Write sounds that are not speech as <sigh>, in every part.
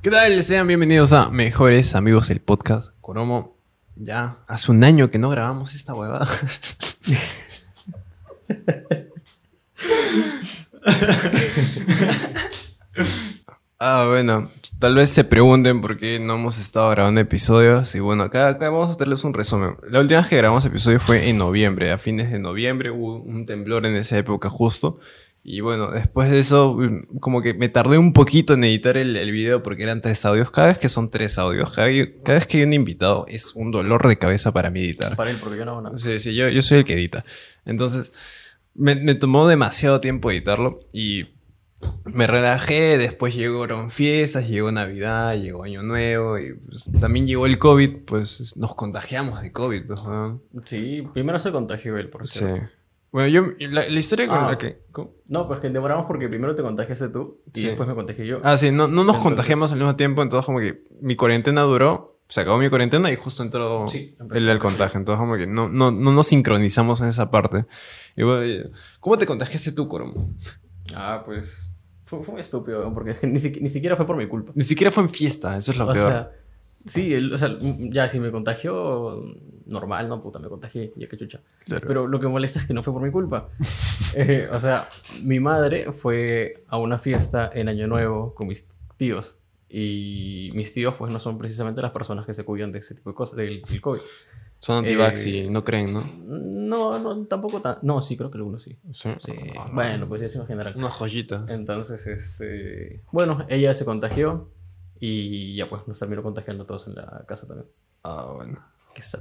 ¿Qué tal? Sean bienvenidos a Mejores Amigos el Podcast. Coromo, ya hace un año que no grabamos esta huevada. <laughs> ah, bueno, tal vez se pregunten por qué no hemos estado grabando episodios. Y bueno, acá, acá vamos a darles un resumen. La última vez que grabamos episodio fue en noviembre. A fines de noviembre hubo un temblor en esa época justo. Y bueno, después de eso, mm, como que me tardé un poquito en editar el, el video porque eran tres audios. Cada vez que son tres audios, cada, cada vez que hay un invitado, es un dolor de cabeza para mí editar. Para él, porque yo no hago nada. Sí, sí, yo, yo soy el que edita. Entonces, me, me tomó demasiado tiempo editarlo y me relajé. Después llegaron fiestas, llegó Navidad, llegó Año Nuevo y pues, también llegó el COVID. Pues nos contagiamos de COVID. Pues. Sí, primero se contagió él, por sí. Bueno, yo, la, la historia con Ah. la que. ¿cómo? No, pues que demoramos porque primero te contagiaste tú y Sí. después me contagié yo. Ah, sí, no, no nos Entonces- contagiamos al mismo tiempo, entonces como que mi cuarentena duró, se acabó mi cuarentena y justo entró Sí, empezó. el, el contagio. Entonces como que no, no, no nos sincronizamos en esa parte. Y bueno, y- ¿cómo te contagiaste tú, Coromo? Ah, pues. Fue, fue muy estúpido, porque que <laughs> ni, siqui- ni siquiera fue por mi culpa. Ni siquiera fue en fiesta, eso es lo o peor. sea, sí, el- o sea, ya si me contagió, normal, no, puta, me contagié, ya que chucha. Claro. Pero lo que molesta es que no fue por mi culpa. <laughs> Eh, o sea, mi madre fue a una fiesta en Año Nuevo con mis tíos. Y mis tíos, pues, no son precisamente las personas que se cuidan de ese tipo de cosas, del, del COVID. Son antivax eh, y no creen, ¿no? No, no, tampoco tan. No, sí, creo que algunos sí. Sí. Sí. No. Bueno, pues eso en general. Una joyita. Entonces, este. Bueno, ella se contagió. Y ya, pues, nos terminó contagiando todos en la casa también. Ah, bueno. Qué sad.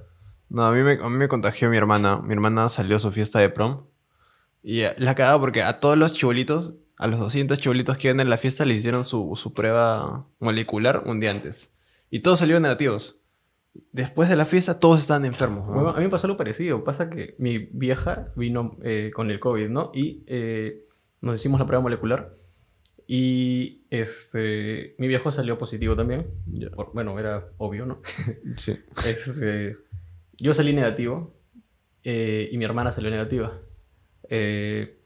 No, a mí, me, a mí me contagió mi hermana. Mi hermana salió a su fiesta de prom. Y eh, la cagaba porque a todos los chibolitos, a los 200 chibolitos que iban en la fiesta, le hicieron su, su prueba molecular un día antes. Y todos salieron negativos. Después de la fiesta, todos estaban enfermos. ¿no? Bueno, a mí me pasó algo parecido. Pasa que mi vieja vino eh, con el COVID, ¿no? Y eh, nos hicimos la prueba molecular. Y este, mi viejo salió positivo también. Ya. Por- bueno, era obvio, ¿no? Sí. <laughs> Este, yo salí negativo eh, y mi hermana salió negativa. Eh,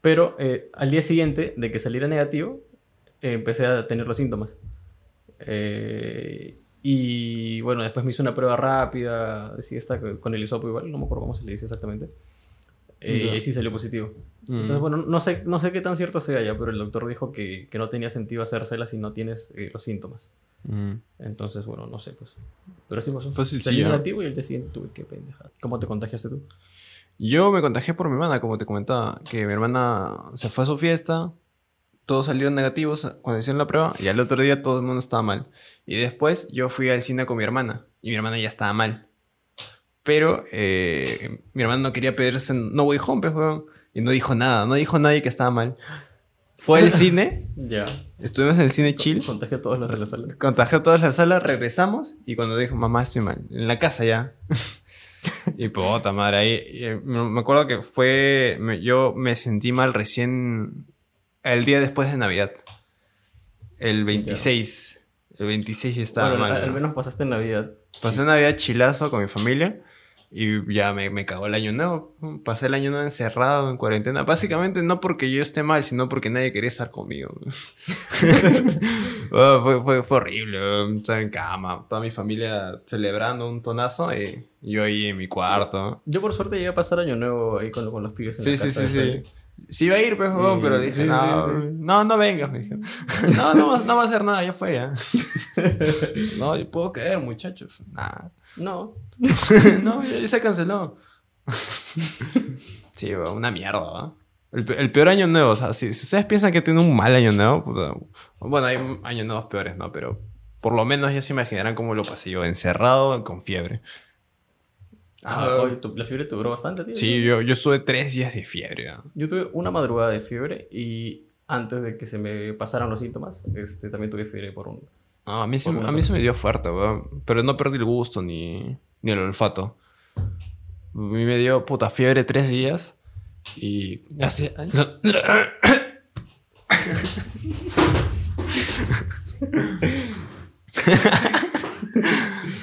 pero eh, al día siguiente de que saliera negativo, eh, empecé a tener los síntomas. Eh, y bueno, después me hice una prueba rápida, sí, está con el hisopo igual, no me acuerdo cómo se le dice exactamente. Eh, y sí salió positivo. Mm. Entonces, bueno, no sé, no sé qué tan cierto sea ya, pero el doctor dijo que, que no tenía sentido hacérsela si no tienes los síntomas. Mm. Entonces, bueno, no sé, pues. Pero sí pasó. Sencillo, ¿no? negativo y el día siguiente tuve que pendejar. ¿Cómo te contagiaste tú? Yo me contagié por mi hermana, como te comentaba. Que mi hermana se fue a su fiesta. Todos salieron negativos cuando hicieron la prueba. Y al otro día todo el mundo estaba mal. Y después yo fui al cine con mi hermana. Y mi hermana ya estaba mal. Pero eh, mi hermana no quería pedirse No Way Home, pues. Y no dijo nada. No dijo nadie que estaba mal. Fue al cine. <laughs> Ya. Estuvimos en el cine chill. Contagié a todos los de la sala. Contagió a todos en la sala, regresamos y cuando dijo, mamá, estoy mal, en la casa ya. <laughs> y puta madre, ahí eh, me acuerdo que fue, me- yo me sentí mal recién el día después de Navidad, el 26. El 26 ya estaba bueno, mal. al, al ¿no? menos pasaste Navidad. Pasé Navidad chilazo con mi familia y ya me, me cagó el año nuevo. Pasé el año nuevo encerrado en cuarentena. Básicamente no porque yo esté mal, sino porque nadie quería estar conmigo. <laughs> Fue, fue, fue horrible. Estaba en cama, toda mi familia celebrando un tonazo y yo ahí en mi cuarto. Yo por suerte llegué a pasar año nuevo ahí con, con los pibes en Sí, la sí, casa sí, sí. Feli. Sí iba a ir, pues, Y- pero dije, sí, no, sí, sí. no, no vengas, me. <laughs> No, no, no va a hacer nada, ya fue ya. <laughs> No, yo puedo caer, muchachos. Nah. No. <laughs> no, ya, ya se canceló. <laughs> sí, una mierda, ¿va? El, pe- el peor año nuevo, o sea, si, si ustedes piensan que tiene un mal año nuevo, puta, bueno, hay años nuevos peores, ¿no? Pero por lo menos ya se imaginarán cómo lo pasé yo, encerrado con fiebre. Ah, Ah, tu- la fiebre te duró bastante, tío. sí, yo, yo estuve tres días de fiebre. Yo tuve una madrugada de fiebre y antes de que se me pasaran los síntomas, este, también tuve fiebre por un... No, a mí, se, a mí se me dio fuerte, weón. Pero no perdí el gusto ni, ni el olfato. A mí me dio puta fiebre tres días. Y hace. <laughs>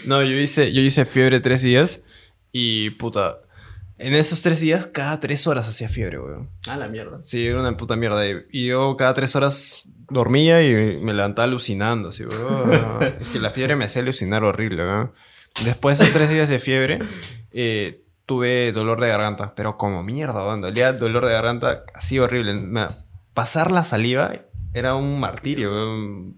No, yo hice, yo hice fiebre tres días. Y puta. En esos tres días, cada tres horas hacía fiebre, weón. Ah, la mierda. Sí, era una puta mierda. Y yo cada tres horas dormía y me levantaba alucinando, así, <laughs> es que la fiebre me hacía alucinar horrible, weón. Después de tres días de fiebre, eh, tuve dolor de garganta, pero como mierda, weón. Dolía dolor de garganta así horrible. Pasar la saliva era un martirio.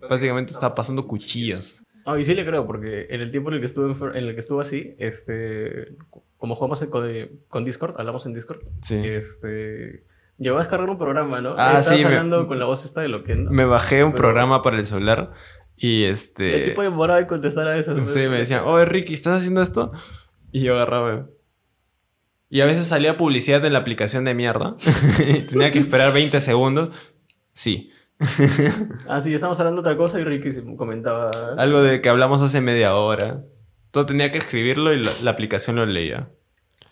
Básicamente estaba pasando cuchillas. Ah, y sí le creo, porque en el tiempo en el que estuve, en el que estuve así, este, como jugamos con, con Discord, hablamos en Discord, Sí. este, llegó a descargar un programa, ¿no? Ah, Estabas sí, me- hablando con la voz esta de Loquendo. Me bajé un Pero- programa para el celular y El este... tipo demoraba en contestar a eso. Sí, me decían, oye Ricky, ¿estás haciendo esto? Y yo agarraba. Y a veces salía publicidad en la aplicación de mierda. <laughs> Tenía que esperar 20 segundos. Sí. <laughs> Ah, sí, estábamos hablando de otra cosa y Ricky se comentaba. Algo de que hablamos hace media hora. Todo tenía que escribirlo y la, la aplicación lo leía.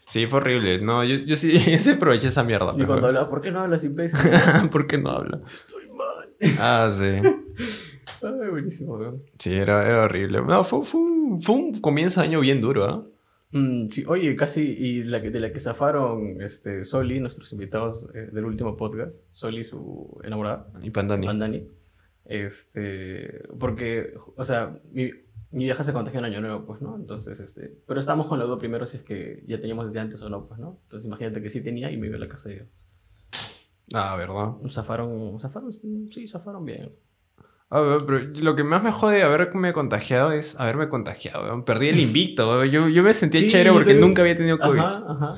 Sí, fue horrible. No, yo, yo sí, <laughs> sí aproveché esa mierda. Y cuando hablaba, ¿por qué no hablas imbécil? <laughs> ¿Por qué no habla? Estoy mal. Ah, sí. <laughs> Ay, buenísimo. Sí, era, era horrible. No, fue, fue, un, fue un comienzo de año bien duro, ¿ah? Mm, sí, oye, casi, y la que, de la que zafaron este, Soli, nuestros invitados eh, del último podcast, Soli, su enamorada, Y Pandani. Pandani, este, porque, o sea, mi, mi vieja se contagió en Año Nuevo, pues, ¿no? Entonces, este, pero estábamos con la duda primero si es que ya teníamos desde antes o no, pues, ¿no? Entonces, imagínate que sí tenía y me iba a la casa de ella. Ah, ¿verdad? Zafaron, zafaron, sí, zafaron bien. A ver, pero lo que más me jode de haberme contagiado es haberme contagiado, weón. Perdí el invicto, weón. Yo, yo me sentía Sí, chévere porque pero- nunca había tenido COVID. Ajá, ajá.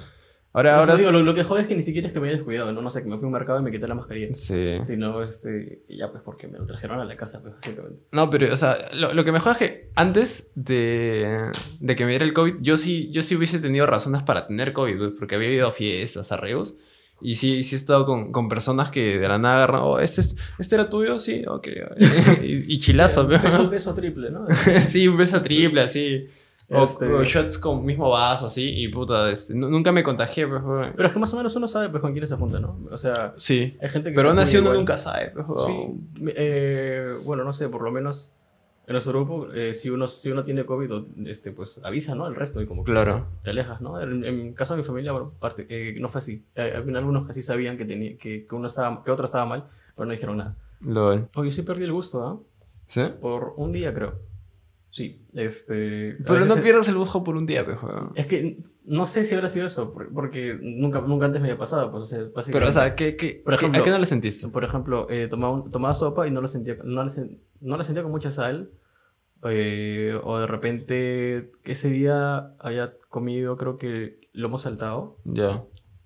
Ahora, ahora... digo, lo, lo que jode es que ni siquiera es que me haya descuidado, ¿no? No sé, que me fui a un mercado y me quité la mascarilla. Sí. Sino, este, ya pues porque me lo trajeron a la casa, pues, básicamente. No, pero, o sea, lo, lo que me jode es que antes de, de que me diera el COVID, yo sí, yo sí hubiese tenido razones para tener COVID, weón, porque había ido a fiestas, arreos. Y sí, sí he estado con, con personas que de la nada agarran, oh, ¿este, es- ¿este era tuyo? Sí, ok. <laughs> y, y <laughs> chilazo, un beso triple, ¿no? <laughs> sí, un beso triple, así. O, Este- o shots con mismo vaso, así. Y puta, este, nu- nunca me contagié, pues, weón. Pero es que más o menos uno sabe pues con quién se junta, ¿no? O sea, Sí. hay gente que Pero aún así uno nunca sabe, pues, weón. Sí, eh, bueno, no sé, por lo menos en nuestro grupo, eh, si, uno, si uno tiene COVID, este, pues avisa, ¿no? El resto y como que Claro. te alejas, ¿no? En, en caso de mi familia, bueno, parte, eh, no fue así. Eh, algunos que sí sabían que, tenía, que, que, uno estaba, que otro estaba mal, pero no dijeron nada. LOL. Oye, sí perdí el gusto, ¿ah? ¿Sí? Por un día, creo. Sí, este... Pero no pierdas el gusto por un día, pues, weón. Es que no sé si habrá sido eso, por- porque nunca, nunca antes me había pasado. Pues, o sea, Pero, o sea, ¿qué, qué, Por ejemplo- ¿a qué no le sentiste? Por ejemplo, eh, tomaba, un- tomaba sopa y no la sentía, no la, sen- no la sentía con mucha sal. eh, o de repente ese día había comido, creo que lomo saltado. Ya.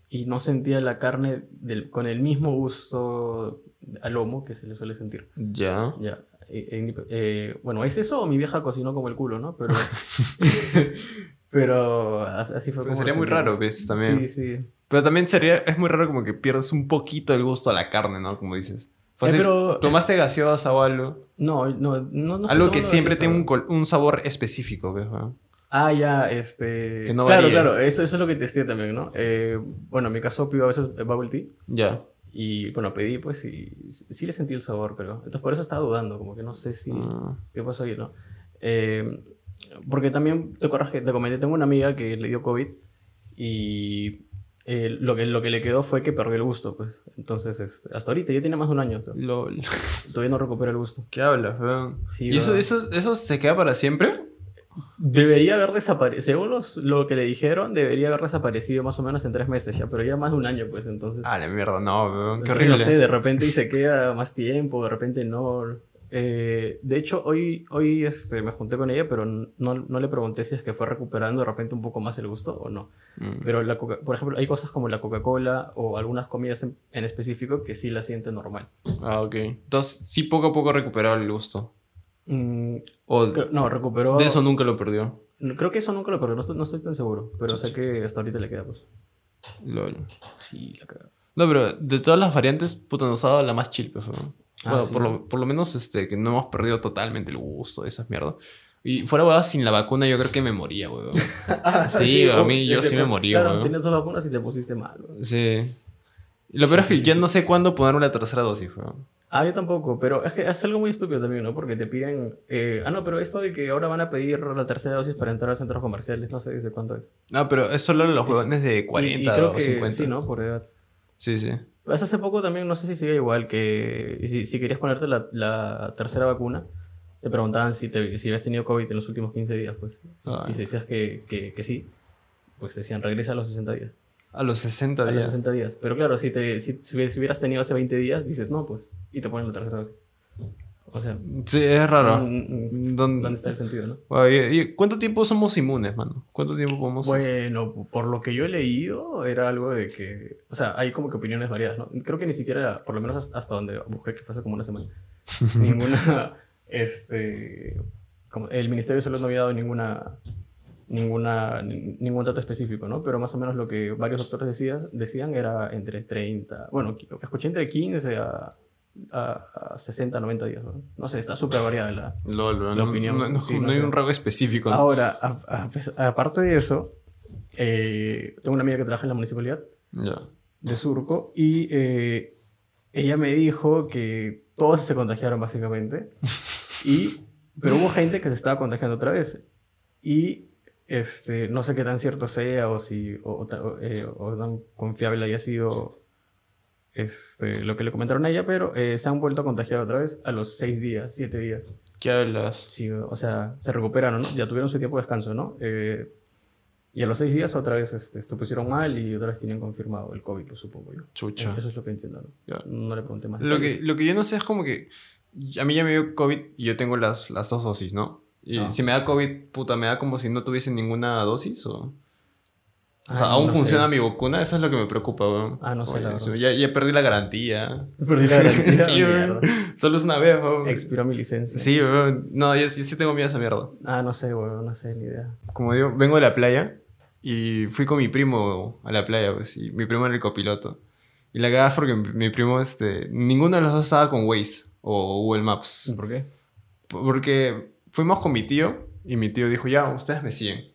Y no sentía la carne del, con el mismo gusto al lomo que se le suele sentir. Ya. Ya. eh, eh, eh, bueno, ¿es eso o mi vieja cocinó como el culo, no? Pero. <laughs> pero as- así fue Pero como. sería muy raro, ¿ves? También. Sí, sí. Pero también sería, es muy raro como que pierdes un poquito el gusto a la carne, ¿no? Como dices. Fácil, Eh, pero- ¿Tomaste gaseosa o algo? No, no, no. no algo no que siempre tiene un, un sabor específico, ¿ves? weón? Ah, ya, este. Que no claro, varíe. claro, eso, eso es lo que testé también, ¿no? Eh, bueno, en mi caso pido a veces bubble tea. Ya. Y bueno, pedí pues y sí le sentí el sabor, pero. Entonces por eso estaba dudando, como que no sé si. Ah, ¿Qué pasó ahí, no? Eh, porque también, te acuerdas que te comenté, tengo una amiga que le dio COVID y eh, lo, que, lo que le quedó fue que perdió el gusto, pues. Entonces, este, hasta ahorita, ya tiene más de un año, LOL. todavía no recupera el gusto. ¿Qué hablas? Sí, ¿Y eso, eso, eso se queda para siempre? Debería haber desaparecido, según los- lo que le dijeron, debería haber desaparecido más o menos en tres meses ya, pero ya más de un año, pues, entonces... Ah, la mierda, no. Qué horrible. No sé, de repente y se queda más tiempo, de repente no... Eh, de hecho, hoy, hoy este, me junté con ella, pero no, no le pregunté si es que fue recuperando de repente un poco más el gusto o no. Mm. Pero, la Coca- por ejemplo, hay cosas como la Coca-Cola o algunas comidas en, en específico que sí la sienten normal. Ah, ok. Entonces, sí, poco a poco recuperaba el gusto. Mm, O creo- no, recuperó... de eso nunca lo perdió. Creo que eso nunca lo perdió, no estoy, no estoy tan seguro, pero sé que hasta ahorita le queda, pues. LOL. Sí, la caga. No, pero de todas las variantes, puta, nos ha dado la más chill, pues. Ah, Bueno, sí. por, lo, por lo menos, este, que no hemos perdido totalmente el gusto de esas mierdas. Y fuera, weón, sin la vacuna yo creo que me moría, weón. <laughs> Ah, Sí, a mí yo sí me morí, Claro, weón. tienes dos vacunas y te pusiste mal, weón. Sí. Lo peor es que ya no sé cuándo ponerme la tercera dosis, weón. Ah, yo tampoco, pero es que es algo muy estúpido también, ¿no? Porque te piden... eh, ah, no, pero esto de que ahora van a pedir la tercera dosis para entrar a centros comerciales, no sé desde cuánto es. No, pero es solo los jóvenes de Y- y 40 creo o que 50. Sí, ¿no? Por edad. Sí, sí. Hasta hace poco también, no sé si sigue igual, que si, si querías ponerte la, la tercera vacuna, te preguntaban si, te, si habías tenido COVID en los últimos 15 días, pues. Ah. Y si decías que, que, que sí, pues te decían, regresa a los 60 días. A los 60 A los días. 60 días. Pero claro, si, te, si, si hubieras tenido hace 20 días, dices, no, pues. Y te ponen la tercera dosis. O sea, Sí, es raro. ¿Dónde- ¿dónde está el sentido, no? Bueno, y- y ¿Cuánto tiempo somos inmunes, mano? ¿Cuánto tiempo podemos...? Bueno, por lo que yo he leído, era algo de que. O sea, hay como que opiniones variadas, ¿no? Creo que ni siquiera, por lo menos hasta- donde busqué, que fue hace como una semana, <laughs> ninguna. Este. Como, el Ministerio de Salud no había dado ninguna. Ninguna, ni- ningún dato específico, ¿no? Pero más o menos lo que varios doctores decían, decían era entre 30, bueno, escuché entre 15 a, a, a 60, 90 días, ¿no? No sé, está súper variada la, Lol, la no, opinión, No, sí, no hay sé. un rango específico. Ahora, a- a pes- aparte de eso, eh, tengo una amiga que trabaja en la municipalidad Ya. de Surco y eh, ella me dijo que todos se contagiaron básicamente, <laughs> y, pero hubo gente que se estaba contagiando otra vez. Y este, no sé qué tan cierto sea o si o, o, eh, o tan confiable haya sido este, lo que le comentaron a ella, pero eh, se han vuelto a contagiar otra vez a los seis días, siete días. ¿Qué hablas? Sí, o sea, se recuperaron, ¿no? Ya tuvieron su tiempo de descanso, ¿no? Eh, y a los seis días otra vez este, se pusieron mal y otra vez tenían confirmado el COVID, pues, supongo yo. Chucha. Eso es lo que entiendo, ¿no? Ya. No le pregunté más. Lo que, lo que yo no sé es como que... A mí ya me dio COVID y yo tengo las, las dos dosis, ¿no? Y Ah. si me da COVID, puta, ¿me da como si no tuviese ninguna dosis o...? O Ah, sea, ¿aún no funciona sé. mi vacuna? Eso es lo que me preocupa, weón. Ah, no sé, la Oye, verdad. ya, ya perdí la garantía. <laughs> Perdí la garantía. <laughs> Sí, weón. Solo es una vez, weón. Expiró mi licencia. Sí, weón. No, yo, yo sí tengo miedo a esa mierda. Ah, no sé, güey, no sé, ni idea. Como digo, vengo de la playa y fui con mi primo a la playa, pues, y mi primo era el copiloto. Y la cagada porque mi, mi primo, este, ninguno de los dos estaba con Waze o Google Maps. ¿Por qué? Porque fuimos con mi tío y mi tío dijo, ya, ustedes me siguen.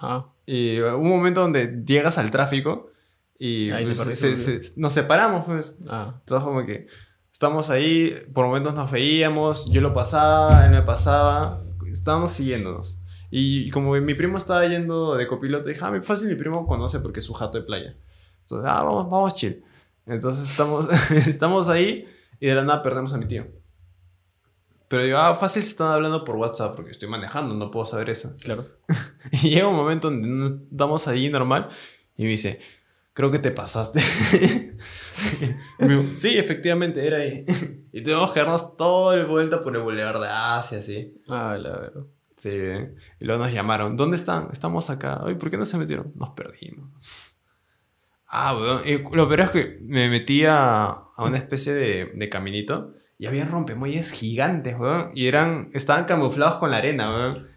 Ah, Y hubo un momento donde llegas al tráfico y Ahí pues, se- se- nos separamos, pues. ah. Entonces como que estamos ahí, por momentos nos veíamos, yo lo pasaba, él me pasaba, estábamos siguiéndonos. Y como mi primo estaba yendo de copiloto, dije, ah, mi- fácil, mi primo conoce porque es su jato de playa. Entonces, ah, vamos, vamos chill. Entonces estamos, <laughs> estamos ahí y de la nada perdemos a mi tío. Pero digo, ah, fácil se están hablando por WhatsApp porque estoy manejando, no puedo saber eso. Claro. <laughs> Y llega un momento donde estamos ahí normal y me dice, creo que te pasaste. <laughs> Digo, sí, efectivamente, era ahí. <laughs> Y tuvimos que darnos todo el vuelta por el Boulevard de Asia, así. Ah, la verdad. Sí, y luego nos llamaron, ¿dónde están? Estamos acá. Ay, ¿por qué no se metieron? Nos perdimos. Ah, weón. Y lo peor es que me metí a, a una especie de, de caminito y había rompemuelles gigantes, weón. Y eran, estaban camuflados con la arena, weón.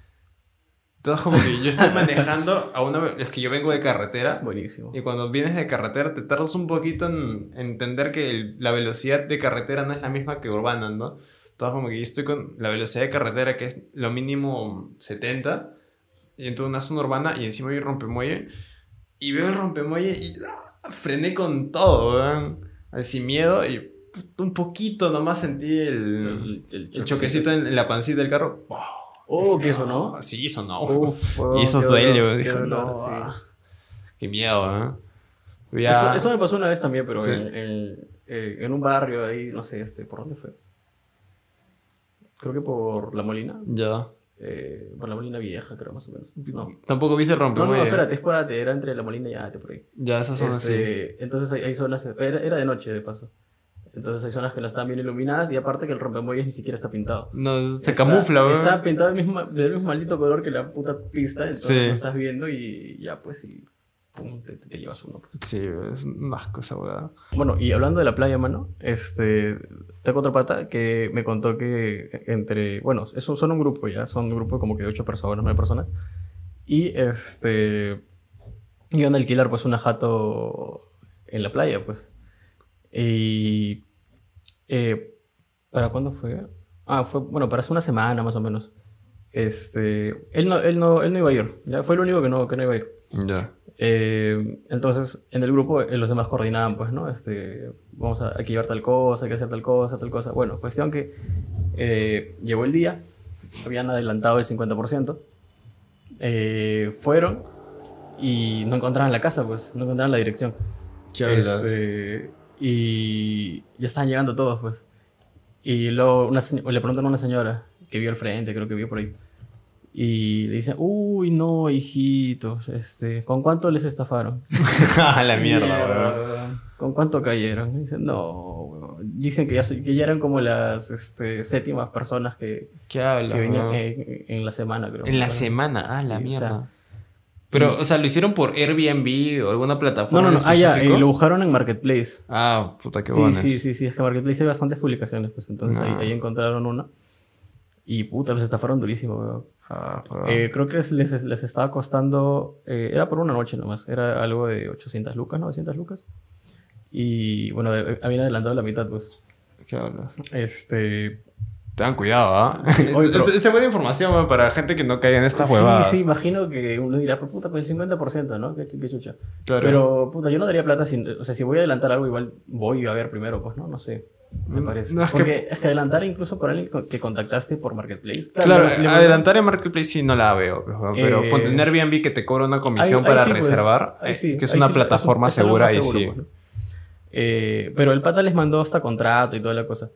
Entonces como que yo estoy <laughs> manejando a una... Es que yo vengo de carretera Buenísimo. y cuando vienes de carretera te tardas un poquito en entender que el- la velocidad de carretera no es la misma que urbana, ¿no? Entonces como que yo estoy con la velocidad de carretera que es lo mínimo 70 y en toda una zona urbana y encima hay un rompemuelle y veo el rompemuelle y ¡ah! frené con todo, weón. Así miedo y un poquito nomás sentí el, el choquecito en, en la pancita del carro. Oh, ¿qué eso, no? Ah, Sí, eso no. Uf, weón, <laughs> y eso qué duele, dolor, weón. qué Dije, dolor, no, sí. ah, qué miedo, ¿eh? Ya- Eso, eso me pasó una vez también, pero Sí. en, en- eh, en un barrio ahí, no sé, este, ¿por dónde fue? Creo que por La Molina. Ya. eh, por La Molina Vieja, creo, más o menos. No. Tampoco viste el No, no, rompemuelle. espérate, espérate, era entre La Molina y Ate, por ahí. Ya, esas son así. Este, entonces hay, hay zonas, era, era de noche de paso. Entonces hay zonas que no están bien iluminadas y aparte que el rompemuelles ni siquiera está pintado. No, se Está- camufla, weón. Está pintado del mismo, del mismo maldito color que la puta pista, entonces Sí. lo estás viendo y ya pues y pum, te, te llevas uno. pues. Sí, es un asco esa weá. Bueno, y hablando de la playa, mano, este, tengo otro pata que me contó que entre, bueno, es un- son un grupo ya, son un grupo como que de ocho personas, nueve personas, y este, iban a alquilar pues una jato en la playa, pues. Y, eh, ¿para cuándo fue? Ah, fue, bueno, para hace una semana más o menos. Este, él no, él no, él no iba a ir, ya fue el único que no, que no iba a ir. Ya. Eh, entonces, en el grupo, eh, los demás coordinaban, pues, ¿no? Este, vamos a, hay que llevar tal cosa, hay que hacer tal cosa, tal cosa. Bueno, cuestión que eh, llegó el día, habían adelantado el 50%, eh, fueron y no encontraban la casa, pues, no encontraban la dirección. ¿Qué? Este, y ya estaban llegando todos, pues. Y luego una le preguntan a una señora que vio al frente, creo que vio por ahí. Y le dicen, uy, no, hijitos, este, ¿con cuánto les estafaron? <laughs> A la mierda, weón. weón. ¿Con cuánto cayeron? Y Dicen, no, weón. Dicen que ya, que ya eran como las este, séptimas personas que, ¿Qué hablas, que venían en, en la semana, creo. En la semana, ah, la Sí, o mierda. sea, Pero, o sea, ¿lo hicieron por Airbnb o alguna No, plataforma no, no, en ah, ya, y lo buscaron en Marketplace. Ah, puta, qué sí, buenas. sí, sí, sí, es que Marketplace hay bastantes publicaciones, pues entonces No. ahí, ahí encontraron una. Y puta, los estafaron durísimo, weón. Ah, weón. Eh, creo que les, les, les estaba costando, eh, era por una noche nomás, era algo de 800 lucas, 900 lucas. Y bueno, eh, habían adelantado la mitad, pues. ¿Qué hablas? Este. Tengan cuidado, ¿ah? <laughs> Oye, Es- buena información, weón, para gente que no caiga en estas sí, huevadas. sí, imagino que uno dirá, pero puta, pues el 50%, ¿no? Qué, qué chucha. Claro. Pero, puta, yo no daría plata sin. O sea, si voy a adelantar algo, igual voy a ver primero, pues, ¿no? No sé. Me Mm, parece. no, es que- Porque es que adelantar incluso por alguien que contactaste por Marketplace. Claro, le- adelantar en Marketplace sí no la veo, pues, pero Eh, ponte en Airbnb que te cobra una comisión Ahí- ahí para sí, pues, reservar, eh, sí, que es una sí, plataforma es un- segura, seguro, sí. pues, ¿no? Eh, pero el pata les mandó hasta contrato y toda la cosa.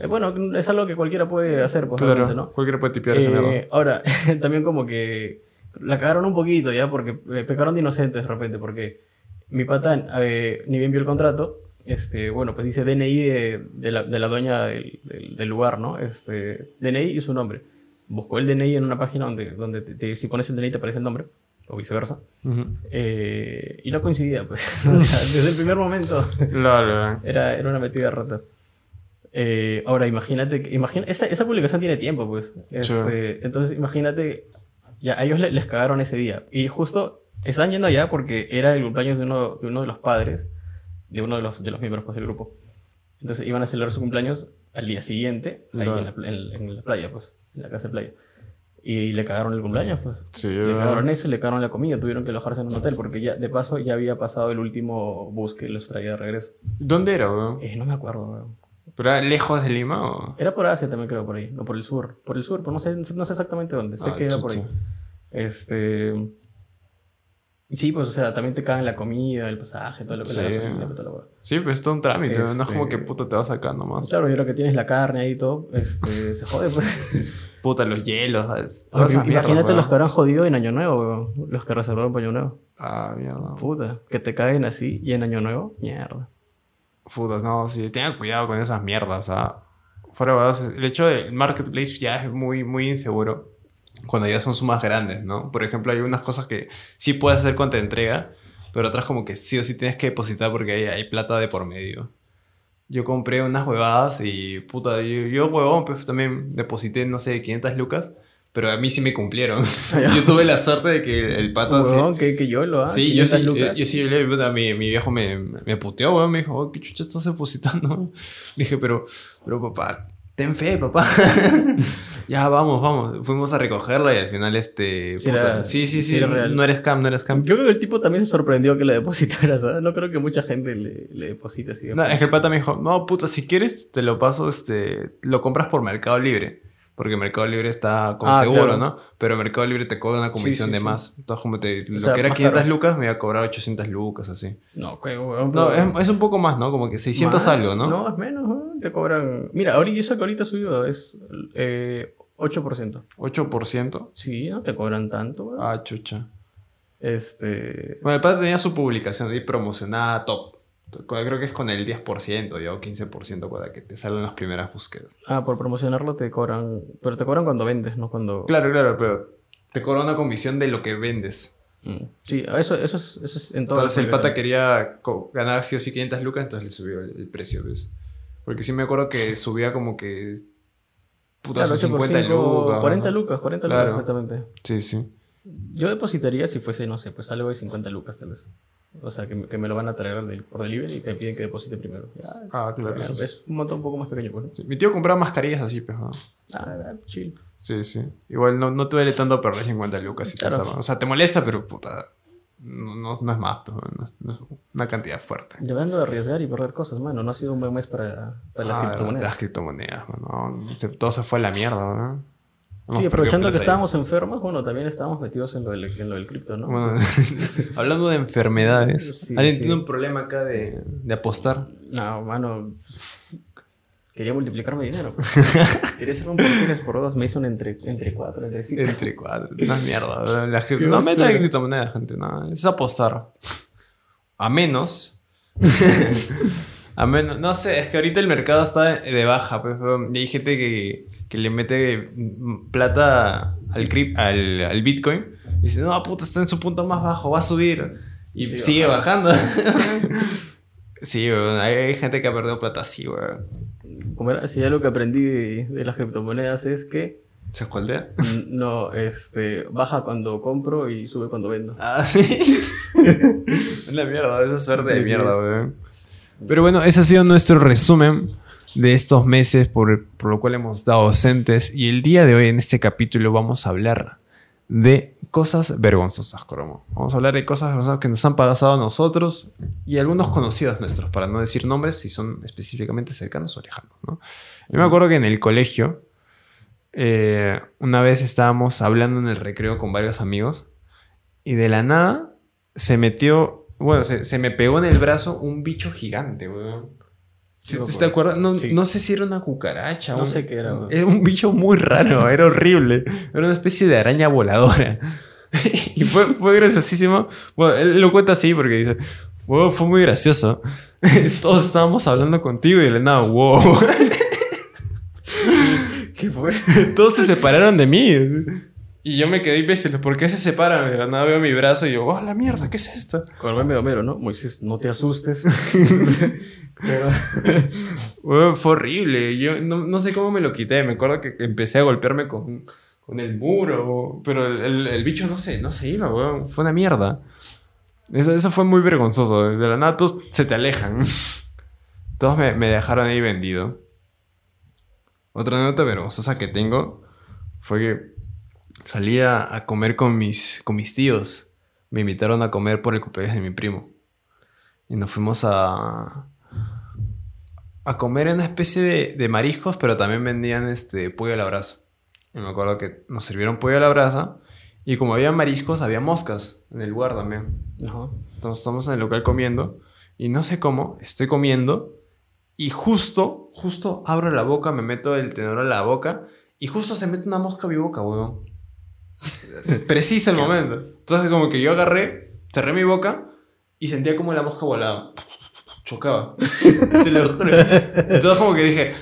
Eh, bueno, es algo que cualquiera puede hacer, pues, Claro, ¿no? cualquiera puede tipear esa Eh, mierda. ahora, <laughs> también como que la cagaron un poquito ya, porque eh, pecaron de inocentes de repente, porque mi pata eh, ni bien vio el contrato, este, bueno, pues dice DNI de, de la, de la dueña del, del- del lugar, ¿no? Este, DNI y su nombre. Buscó el DNI en una página donde, donde te- te- si pones el DNI te aparece el nombre, o viceversa. Ujú. Eh, y no coincidía, pues. <laughs> O sea, desde el primer momento Claro, <laughs> era, era una metida rata. Eh, ahora, imagínate, imagina, esa, esa publicación tiene tiempo, pues. Este, Entonces, imagínate, ya a ellos le- les cagaron ese día. Y justo están yendo allá porque era el cumpleaños de uno de, uno de los padres, de uno de los, de los miembros pues, del grupo. Entonces, iban a celebrar su cumpleaños al día siguiente, ahí Vale. en, la, en- en la playa, pues, en la casa de playa. Y le cagaron el cumpleaños, pues. Sí, Le cagaron eso y le cagaron la comida. Tuvieron que alojarse en un hotel porque ya, de paso, ya había pasado el último bus que los traía de regreso. ¿Dónde era, weón? Eh, no me acuerdo, weón. ¿Pero era lejos de Lima o...? Era por Asia también creo, por ahí. No, por el sur. Por el sur, pero no sé, no sé exactamente dónde. Sé Ah, que era por ahí. Este... Sí, pues, o sea, también te cagan la comida, el pasaje, todo lo que Sí. la gasolina, toda la hueá. Sí, pues es todo un trámite, ¿no? No es como Este- que puta te vas acá nomás. Claro, y ahora que tienes la carne ahí y todo, este, <laughs> se jode, pues. <laughs> Puta, los hielos, todas Ahora, esas mierdas, imagínate los que habrán jodido en Año Nuevo, weón. Los que reservaron para Año Nuevo. Ah, mierda. Puta, que te caen así y en Año Nuevo, mierda. Puta, no, sí, tengan cuidado con esas mierdas, ¿ah? Fuera de el hecho del marketplace ya es muy, muy inseguro cuando ya son sumas grandes, ¿no? Por ejemplo, hay unas cosas que sí puedes hacer cuando te entrega, pero otras como que sí o sí tienes que depositar porque hay, hay plata de por medio. Yo compré unas huevadas y, puta, yo, yo huevón, pues también deposité, no sé, 500 lucas, pero a mí sí me cumplieron. <laughs> <laughs> yo tuve la suerte de que el, pata... se- Huevón, que, que yo lo hago. Sí, yo sí, yo, yo sí, yo le- mi, mi viejo me, me puteó, weón, me dijo, oh, ¿qué chucha estás depositando? <laughs> Le dije, pero, pero papá, ten fe, papá. ya, vamos, vamos. Fuimos a recogerla y al final, este, Sí, puta, era- sí, sí, sí real. no eres scam, no eres scam. Yo creo que el tipo también se sorprendió que le depositara, ¿sabes? No creo que mucha gente le, le deposite así. de No, es que el pata me dijo, no, puta, si quieres, te lo paso, este, lo compras por Mercado Libre. Porque Mercado Libre está con Ah, seguro, claro. ¿no? Pero Mercado Libre te cobra una comisión sí, de más. Entonces, como te, lo sea, que era más 500 caro. lucas, me iba a cobrar 800 lucas, así. No, creo, weón, No, es, es un poco más, ¿no? Como que 600 Más. algo, ¿no? No, es menos, ¿no? Te cobran... Mira, ahorita, eso que ahorita subió es eh, 8%. 8%. Sí, no te cobran tanto, weón. Ah, chucha. Este... Bueno, el padre tenía su publicación ahí promocionada top. Creo que es con el 10% ya, o 15% para que te salgan las primeras búsquedas. Ah, por promocionarlo te cobran... Pero te cobran cuando vendes, no cuando... Claro, claro, pero te cobra una comisión de lo que vendes. Mm. Sí, eso, eso, es, eso es en todas Entonces el pata quería ganar sí o sí 500 lucas, entonces le subió el, el precio, ¿ves? Porque sí me acuerdo que subía como que... Puta, Claro, sus 8 por 50 cinco, lucas. 40 ¿no? lucas, 40 Claro. lucas exactamente. Sí, sí. Yo depositaría si fuese, no sé, pues algo de 50 lucas tal vez. O sea, que, me- que me lo van a traer por delivery y me piden que deposite primero. Ya, Ah, claro. ya, eso sí. es un montón un poco más pequeño, pues. ¿no? Sí, Mi tío compraba mascarillas así, pues, ¿no? Ah, ah, chill. Sí, sí. Igual no, no te duele tanto perder 50 lucas si te Claro. O sea, te molesta, pero puta. No, no, no es más, pero no es, una cantidad fuerte. Yo vengo de arriesgar y perder cosas, mano. No ha sido un buen mes para, para las Ah, criptomonedas. Las criptomonedas, mano. Se- todo se fue a la mierda, ¿no? Sí, aprovechando que estábamos enfermos, bueno, también estábamos metidos en lo del, en lo del cripto, ¿no? Bueno, <laughs> hablando de enfermedades, Sí, ¿alguien sí. tiene un problema acá de, de apostar? No, mano. Quería multiplicarme dinero. pues. <laughs> Quería hacer un por tres por dos. Me hizo un entre, entre cuatro, entre cinco. Entre cuatro. Una mierda. La <laughs> no metan en criptomonedas, gente. No, es apostar. A menos. a menos. No sé, es que ahorita el mercado está de baja. Pues, y hay gente que, que le mete mm, plata al, crip- al, al Bitcoin. Y dice, no, puta, está en su punto más bajo, va a subir. Y Sigue sigue bajando. <laughs> <laughs> sí, weón, hay, hay gente que ha perdido plata así, weón. Como era, si algo que aprendí de, de las criptomonedas es que ¿Se escualdea? no, este, baja cuando compro y sube cuando vendo. Ah, <laughs> Una mierda, esa suerte de Sí, sí, mierda, weón. Pero bueno, ese ha sido nuestro resumen de estos meses por, por lo cual hemos estado ausentes. Y el día de hoy, en este capítulo, vamos a hablar de cosas vergonzosas, Cromo. Vamos a hablar de cosas vergonzosas que nos han pasado a nosotros y algunos conocidos nuestros, para no decir nombres si son específicamente cercanos o lejanos, ¿no? Yo me acuerdo que en el colegio, eh, una vez estábamos hablando en el recreo con varios amigos y de la nada se metió, bueno, se, se me pegó en el brazo un bicho gigante, weón. Sí, ¿Sí- me ¿Te acuerdas? No, Sí. no sé si era una cucaracha. No un- sé qué era. Era un bicho muy raro, <laughs> era horrible. Era una especie de araña voladora. <laughs> y fue, fue graciosísimo. Bueno, él lo cuenta así porque dice, wow, fue muy gracioso. <laughs> Todos estábamos hablando contigo y la nada, wow. ¿Qué fue? Todos se separaron de mí. Y yo me quedé imbécil. ¿Por qué se separan? De la nada veo mi brazo y yo, oh, la mierda, ¿qué es esto? Con el meme de Homero, ¿no? Moisés, no te asustes. <laughs> Pero, <laughs> Weón, fue horrible. Yo no, no sé cómo me lo quité. Me acuerdo que empecé a golpearme con, con el muro. Pero el, el- el bicho no se, no se iba, weón. Fue una mierda. Eso, eso fue muy vergonzoso. De la nada todos se te alejan. <laughs> Todos me, me dejaron ahí vendido. Otra nota vergonzosa que tengo fue que salí a, comer con mis, con mis tíos. Me invitaron a comer por el cumpleaños de mi primo. Y nos fuimos a, a comer en una especie de, de mariscos, pero también vendían este pollo a la brasa. Y me acuerdo que nos sirvieron pollo a la brasa. Y como había mariscos, había moscas en el lugar también. Ajá. Entonces estamos en el local comiendo. Y no sé cómo, estoy comiendo. Y justo, justo abro la boca, me meto el tenedor a la boca. Y justo se mete una mosca a mi boca, weón. <laughs> Preciso el momento. Entonces como que yo agarré, cerré mi boca y sentía como la mosca volaba. Chocaba. <laughs> Te lo juro. Entonces como que dije,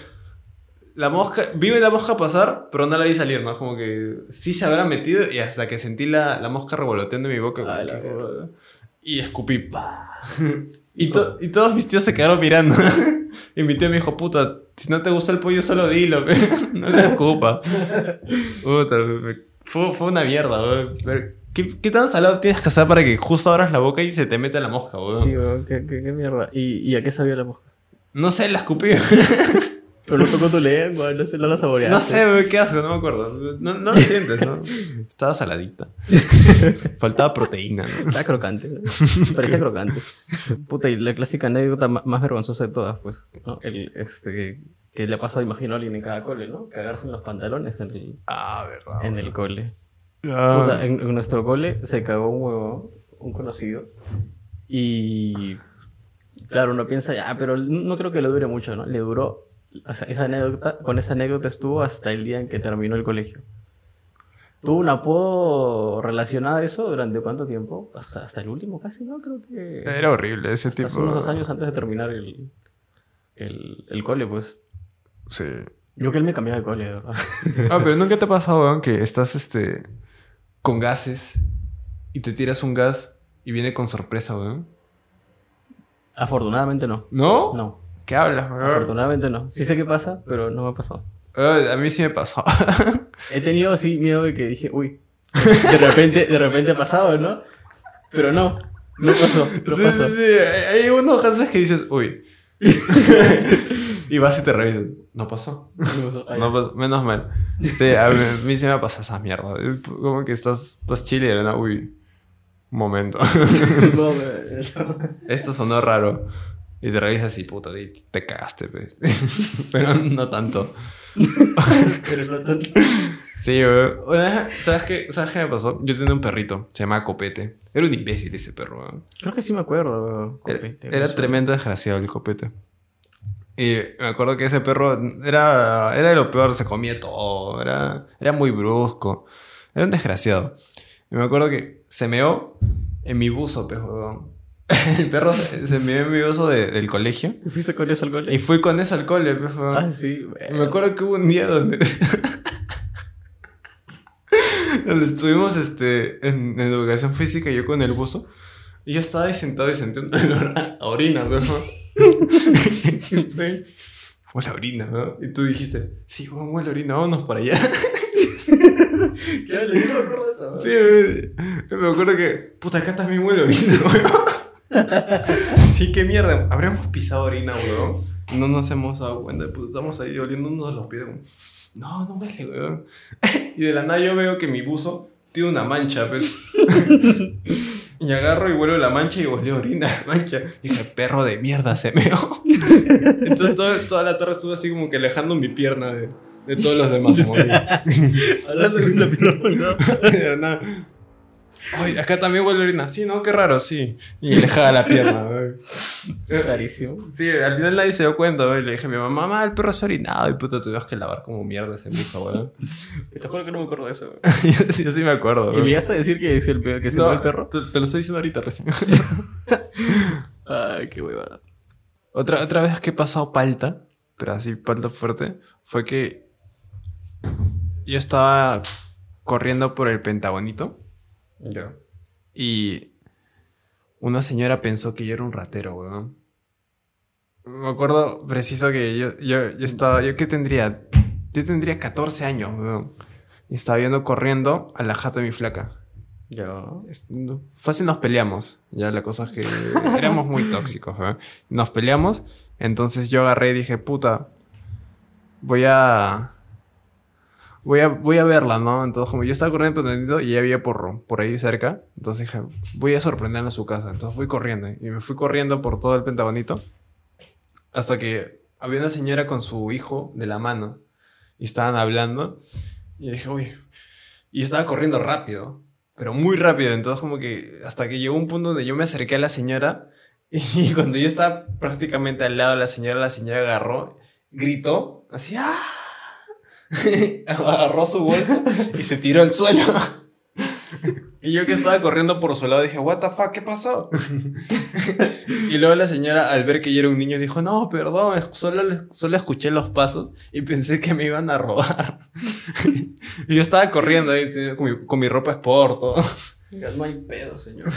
la mosca, vi la mosca pasar, pero no la vi salir, ¿no? Como que sí se habrá metido y hasta que sentí la, la mosca revoloteando en mi boca. Que- y escupí. <laughs> Y, to- y todos mis tíos se quedaron mirando. y mi tío me dijo, puta, si no te gusta el pollo, solo dilo, no le escupa. Puta, me- fue, fue una mierda, weón. Pero, ¿qué, ¿Qué tan salado tienes que hacer para que justo abras la boca y se te meta la mosca, weón? Sí, weón, qué, qué- qué mierda. ¿Y, ¿Y a qué sabía la mosca? No sé, la escupí. <laughs> Pero no tocó tu lengua, no sé, no la saboreaste. no sé, weón, qué asco, no me acuerdo. No, no lo sientes, ¿no? <laughs> Estaba saladita. <laughs> Faltaba proteína, ¿no? Estaba crocante. Parecía crocante. Puta, y la clásica anécdota más vergonzosa de todas, pues. ¿no? El, este, que le pasó, imagino, a alguien en cada cole, ¿no? Cagarse en los pantalones en el, Ah, verdad. en el cole. Ah. Puta, en, en nuestro cole se cagó un huevo, un conocido. Y. Claro, uno piensa, ya, pero no creo que le dure mucho, ¿no? Le duró. O sea, esa anécdota, con esa anécdota estuvo hasta el día en que terminó el colegio. ¿Tuvo un apodo relacionado a eso durante cuánto tiempo? Hasta, hasta el último casi, ¿no? Creo que... Era horrible ese tipo. hace unos dos años antes de terminar el, el, el cole, pues. Sí. Yo que él me cambiaba de cole, de verdad. Ah, pero nunca te ha pasado, weón, que estás este con gases y te tiras un gas y viene con sorpresa, weón. Afortunadamente no. ¿No? No. ¿Qué hablas, weón? Afortunadamente no. Sí sé qué pasa, pero no me ha pasado. A mí sí me pasó. <laughs> He tenido así miedo de que dije, uy, de repente, de repente ha pasado, ¿no? Pero no, no pasó, no sí, pasó. sí, sí. Hay unos gases que dices, uy. <laughs> y vas y te revisas. No pasó. No pasó. No. Menos mal. Sí, a mí, a mí sí me pasa esa mierda. Es Como que estás, estás chile y nada, uy. Un momento. <laughs> No, <laughs> me- Esto sonó raro. Y te revisas y puta, y te cagaste, pues. <laughs> Pero no tanto. Pero no tanto. Sí, weón. ¿Sabes qué? ¿Sabes qué me pasó? Yo tenía un perrito, se llamaba Copete. Era un imbécil ese perro, weón. Creo que sí me acuerdo. Era, Copete, era suena. tremendo desgraciado el Copete. Y me acuerdo que ese perro era, era lo peor, se comía todo, era, era muy brusco. Era un desgraciado. Y me acuerdo que se meó en mi buzo, pues, weón. <laughs> El perro se, se meó en mi buzo de- del colegio. ¿Y ¿Fuiste con eso al cole? Y fui con ese al cole, pues, weón. Ah, sí. Y Me acuerdo que hubo un día donde. <laughs> donde estuvimos este, en, en educación física, yo con el buzo. Y yo estaba ahí sentado y sentí un olor a orina, ¿no? <laughs> Fue la orina, ¿no? Y tú dijiste, sí, huele huele a orina, vámonos para allá. <laughs> Claro, yo no me acuerdo de eso. Sí, me, acuerdo que, puta, acá también huele a orina, weón. <laughs> Sí, qué mierda. Habríamos pisado orina, weón. No nos hemos dado cuenta, pues estamos ahí oliéndonos los pies. como, No, no huele, weón. Y de la nada yo veo que mi buzo tiene una mancha, pues. <laughs> Y agarro y vuelvo la mancha y volví a orina la mancha. Y dije, perro de mierda, se meó. Entonces toda, toda la tarde estuve así como que alejando mi pierna de, de todos los demás. <laughs> Hablando de <laughs> la pierna verdad. Ay, acá también huele a orina. Sí, ¿no? Qué raro, sí. Y le jala la pierna, güey. <laughs> Clarísimo. Sí, al final nadie se dio cuenta, güey. Le dije a mi mamá, mamá, el perro se ha orinado. Y puta, tuvimos que lavar como mierda ese buzo, güey. <laughs> Te juro que no me acuerdo de eso. güey. <laughs> yo, sí, yo sí me acuerdo, ¿Y güey. llegaste a decir que, es el, que se No, fue el perro? Te, te lo estoy diciendo ahorita recién. Ay, qué huevada. otra, otra vez que he pasado palta, pero así palta fuerte, fue que yo estaba corriendo por el Pentagonito. Ya. Y una señora pensó que yo era un ratero, weón. Me acuerdo preciso que yo, yo, yo estaba, yo qué tendría, yo tendría 14 años, weón. Y estaba viendo corriendo a la jata de mi flaca. Ya. Fácil nos peleamos. Ya la cosa es que éramos muy tóxicos, weón. Nos peleamos. Entonces yo agarré y dije, puta, voy a... Voy a, voy a verla, ¿no? Entonces, como yo estaba corriendo pendiente y ella había por, por ahí cerca, entonces dije, voy a sorprenderla en su casa. Entonces voy corriendo. Y me fui corriendo por todo el pentagonito. Hasta que había una señora con su hijo de la mano. Y estaban hablando. Y dije, uy. Y estaba corriendo rápido. Pero muy rápido. Entonces, como que hasta que llegó un punto donde yo me acerqué a la señora. <laughs> Y cuando yo estaba prácticamente al lado de la señora, la señora agarró, gritó, así, ¡ah! <laughs> agarró su bolso y se tiró al suelo. Y yo que estaba corriendo por su lado dije, what the fuck, ¿qué pasó? y luego la señora, al ver que yo era un niño, dijo, no, perdón, solo, solo escuché los pasos y pensé que me iban a robar. y yo estaba corriendo ahí con mi, con mi ropa sport, todo. Ya no hay pedo, señor.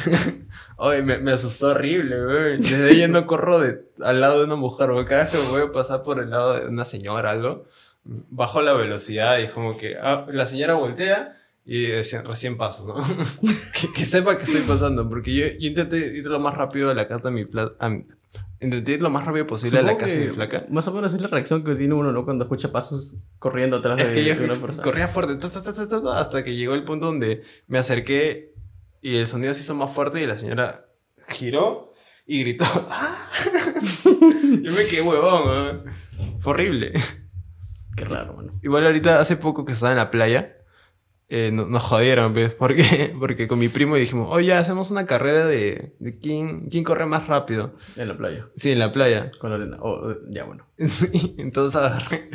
Ay, me, me asustó horrible, güey. Desde ahí yo no corro de, al lado de una mujer, güey. Cada vez que voy a pasar por el lado de una señora algo, bajo la velocidad y es como que ah, la señora voltea y decía, recién paso, ¿no? <laughs> que, que sepa que estoy pasando, porque yo, yo intenté ir lo más rápido a la casa de mi flaca. intenté ir lo más rápido posible a la Supongo casa de mi flaca. Más o menos es la reacción que tiene uno, ¿no? Cuando escucha pasos corriendo atrás Es de, que yo de una persona. corría fuerte, ta, ta, ta, ta, ta, ta, hasta que llegó el punto donde me acerqué y el sonido se hizo más fuerte y la señora giró y gritó. <laughs> ¡Ah! <laughs> Yo me quedé huevón. Fue horrible. Qué raro, mano. Igual ahorita, hace poco que estaba en la playa, eh, no- nos jodieron, ¿ves? Porque, <laughs> porque con mi primo dijimos, oye, hacemos una carrera de, de quién, quién corre más rápido. En la playa. Sí, en la playa. Con la arena. Oh, ya, bueno. <laughs> Entonces agarré.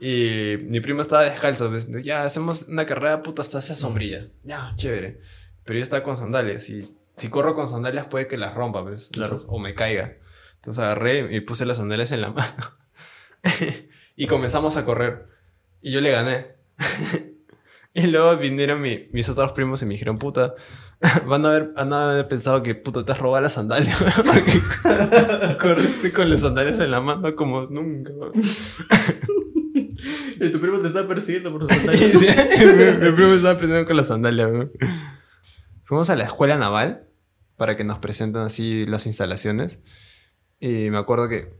Y mi primo estaba descalzo. ¿ves? Ya, hacemos una carrera puta hasta esa sombrilla. Ya, chévere. Pero yo estaba con sandalias. Y si corro con sandalias puede que las rompa, ¿ves? Claro. Entonces, o me caiga. Entonces agarré y puse las sandalias en la <laughs> mano. Y comenzamos a correr. Y yo le gané. <laughs> y luego vinieron mi- mis otros primos y me dijeron, puta, <laughs> van a haber, van a haber pensado que puta te has robado las sandalias. <laughs> Porque corriste con las sandalias en la mano como nunca. Y tu primo te está persiguiendo por Y sandalias. sí, mi, mi primo estaba aprendiendo con las sandalias. ¿no? Fuimos a la escuela naval para que nos presenten así las instalaciones. Y me acuerdo que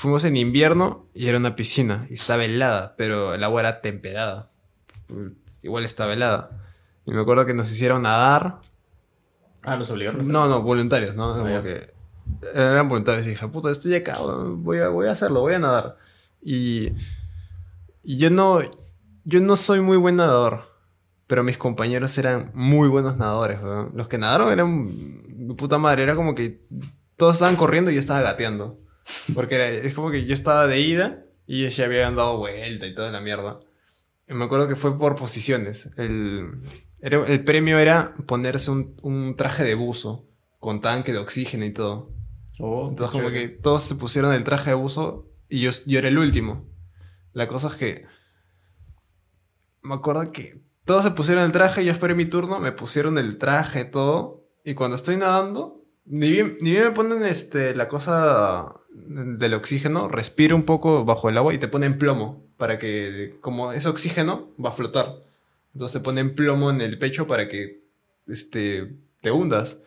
fuimos en invierno y era una piscina y estaba helada, pero el agua era temperada. Igual estaba helada. Y me acuerdo que nos hicieron nadar Ah, los obligaron. No, no, voluntarios, ¿no? Como que eran voluntarios. Y dije, puta, estoy acá, voy a, voy a hacerlo, voy a nadar. Y, y yo no, yo no soy muy buen nadador, pero mis compañeros eran muy buenos nadadores. Los que nadaron eran puta madre, era como que todos estaban corriendo y yo estaba gateando. Porque era- es como que yo estaba de ida y ya habían dado vuelta y toda la mierda. Y me acuerdo que fue por posiciones. El, era- el premio era ponerse un, un traje de buzo con tanque de oxígeno y todo. Oh, Entonces, como que todos se pusieron el traje de buzo y yo, yo era el último. La cosa es que. Me acuerdo que todos se pusieron el traje, yo esperé mi turno, me pusieron el traje, todo. Y cuando estoy nadando, ni bien, ni bien me ponen este, la cosa del oxígeno, respiro un poco bajo el agua y te ponen plomo. Para que, como es oxígeno, va a flotar. Entonces te ponen plomo en el pecho para que este, te hundas.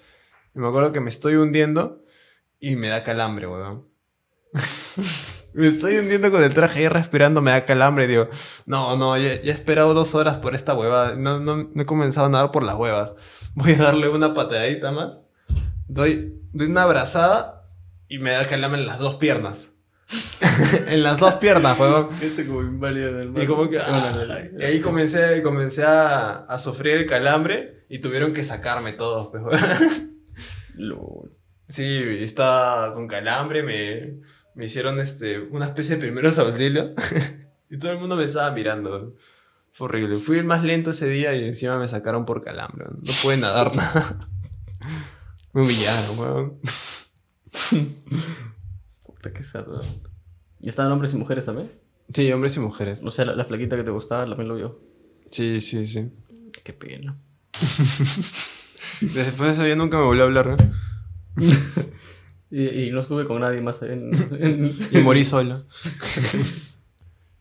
Y me acuerdo que me estoy hundiendo y me da calambre, weón. <laughs> me estoy hundiendo con el traje ahí respirando, me da calambre. Digo, no, no, ya, ya he esperado dos horas por esta huevada. No, no, no he comenzado a nadar por las huevas. Voy a darle una patadita más. Doy, doy una abrazada y me da calambre en las dos piernas. <laughs> en las dos piernas, weón. Este como inválido del mar. Y como que... Ah, y ahí comencé, comencé a, a sufrir el calambre y tuvieron que sacarme todos, pues, weón. <laughs> Sí, estaba con calambre, me, me hicieron este, una especie de primeros auxilios <laughs> y todo el mundo me estaba mirando. Fue horrible. Fui el más lento ese día y encima me sacaron por calambre. No pude nadar nada. Me humillaron, weón. Puta, qué sad. ¿Y estaban hombres y mujeres también? Sí, hombres y mujeres. O sea, la, la flaquita que te gustaba también lo vio. Sí, sí, sí. Qué pena. <laughs> Después de eso ya nunca me volvió a hablar. ¿eh? <laughs> Y, y no estuve con nadie más en... <laughs> en- Y morí solo.